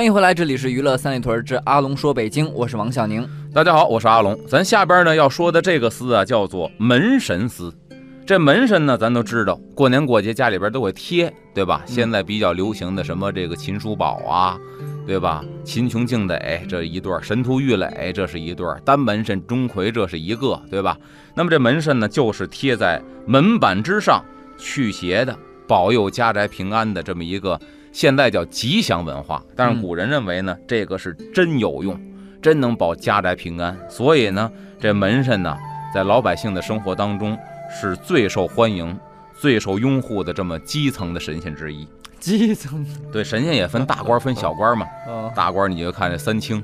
欢迎回来，这里是娱乐三里屯之阿龙说北京，我是王小宁。大家好，我是阿龙。咱下边呢要说的这个丝啊，叫做门神丝。这门神呢，咱都知道，过年过节家里边都会贴，对吧？现在比较流行的什么这个秦叔宝啊，对吧？秦琼敬得这一对，神荼郁垒这是一对，单门神钟馗这是一个，对吧？那么这门神呢，就是贴在门板之上驱邪的，保佑家宅平安的这么一个。现在叫吉祥文化，但是古人认为呢，这个是真有用，真能保家宅平安。所以呢，这门神呢，在老百姓的生活当中是最受欢迎、最受拥护的这么基层的神仙之一。基层对神仙也分大官分小官嘛。大官你就看这三清，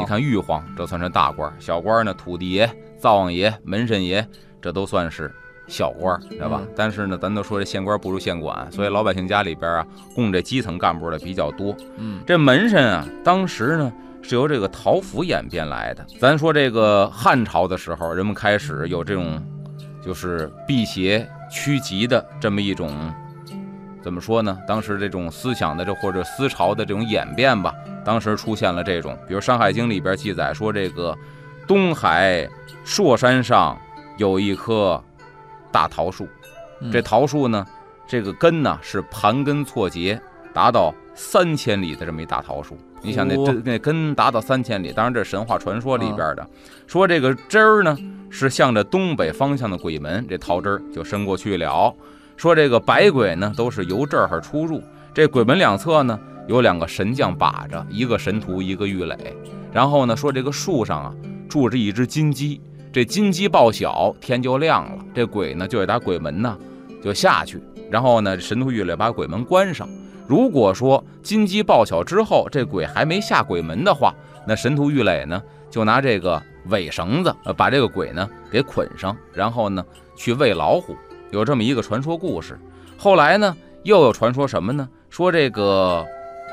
你看玉皇，这算是大官；小官呢，土地爷、灶王爷、门神爷，这都算是。小官知道吧？但是呢，咱都说这县官不如县管，所以老百姓家里边啊，供这基层干部的比较多。嗯，这门神啊，当时呢是由这个桃符演变来的。咱说这个汉朝的时候，人们开始有这种就是辟邪驱吉的这么一种，怎么说呢？当时这种思想的这或者思潮的这种演变吧，当时出现了这种，比如《山海经》里边记载说，这个东海朔山上有一棵。大桃树，这桃树呢，这个根呢是盘根错节，达到三千里的这么一大桃树。你想那这那根达到三千里，当然这神话传说里边的，说这个枝儿呢是向着东北方向的鬼门，这桃枝儿就伸过去了。说这个百鬼呢都是由这儿出入，这鬼门两侧呢有两个神将把着，一个神荼，一个玉垒。然后呢说这个树上啊住着一只金鸡。这金鸡报晓，天就亮了。这鬼呢，就得打鬼门呢，就下去。然后呢，神荼玉垒把鬼门关上。如果说金鸡报晓之后，这鬼还没下鬼门的话，那神荼玉垒呢，就拿这个尾绳子，呃，把这个鬼呢给捆上，然后呢去喂老虎。有这么一个传说故事。后来呢，又有传说什么呢？说这个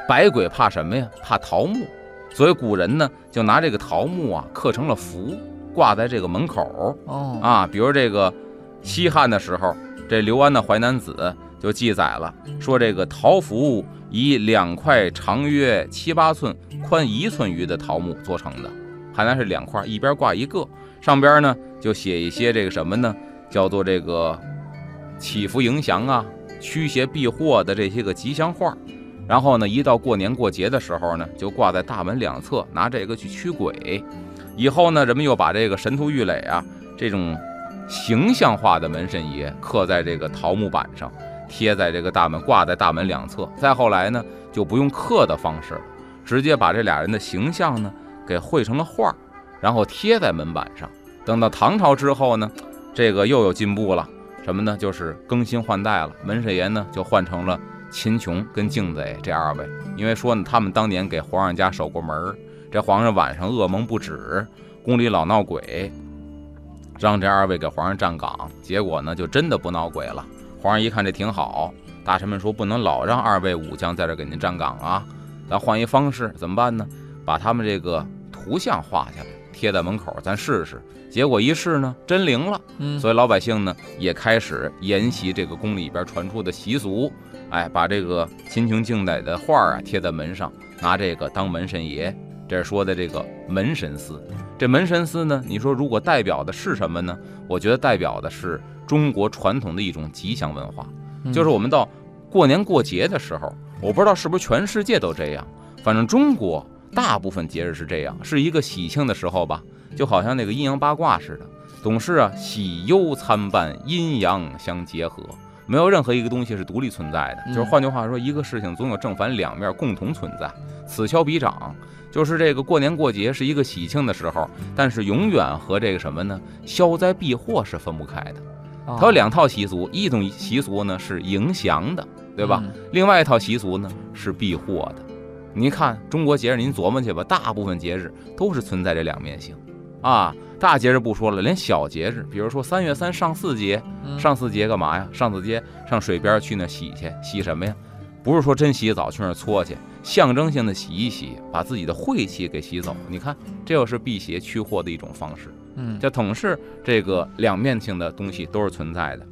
百鬼怕什么呀？怕桃木。所以古人呢，就拿这个桃木啊刻成了符。挂在这个门口哦啊，比如这个西汉的时候，这刘安的《淮南子》就记载了，说这个桃符以两块长约七八寸、宽一寸余的桃木做成的，海南是两块，一边挂一个，上边呢就写一些这个什么呢？叫做这个祈福迎祥啊、驱邪避祸的这些个吉祥话。然后呢，一到过年过节的时候呢，就挂在大门两侧，拿这个去驱鬼。以后呢，人们又把这个神荼玉垒啊这种形象化的门神爷刻在这个桃木板上，贴在这个大门，挂在大门两侧。再后来呢，就不用刻的方式了，直接把这俩人的形象呢给绘成了画，然后贴在门板上。等到唐朝之后呢，这个又有进步了，什么呢？就是更新换代了，门神爷呢就换成了秦琼跟敬贼这二位，因为说呢，他们当年给皇上家守过门儿。这皇上晚上噩梦不止，宫里老闹鬼，让这二位给皇上站岗，结果呢就真的不闹鬼了。皇上一看这挺好，大臣们说不能老让二位武将在这给您站岗啊，咱换一方式怎么办呢？把他们这个图像画下来贴在门口，咱试试。结果一试呢，真灵了。嗯，所以老百姓呢也开始沿袭这个宫里边传出的习俗，哎，把这个秦琼敬歹的画啊贴在门上，拿这个当门神爷。这是说的这个门神司，这门神司呢，你说如果代表的是什么呢？我觉得代表的是中国传统的一种吉祥文化，就是我们到过年过节的时候，我不知道是不是全世界都这样，反正中国大部分节日是这样，是一个喜庆的时候吧，就好像那个阴阳八卦似的，总是啊喜忧参半，阴阳相结合，没有任何一个东西是独立存在的。嗯就是换句话说，一个事情总有正反两面共同存在，此消彼长。就是这个过年过节是一个喜庆的时候，但是永远和这个什么呢？消灾避祸是分不开的。哦它有两套习俗，一种习俗呢是迎祥的，对吧？嗯另外一套习俗呢是避祸的。您看中国节日，您琢磨去吧，大部分节日都是存在这两面性啊。大节日不说了，连小节日，比如说三月三上巳节，嗯上巳节干嘛呀？上巳节上水边去那洗去，洗什么呀？不是说真洗澡去那搓去，象征性的洗一洗，把自己的晦气给洗走。你看，这又是辟邪驱祸的一种方式。嗯这总是这个两面性的东西都是存在的。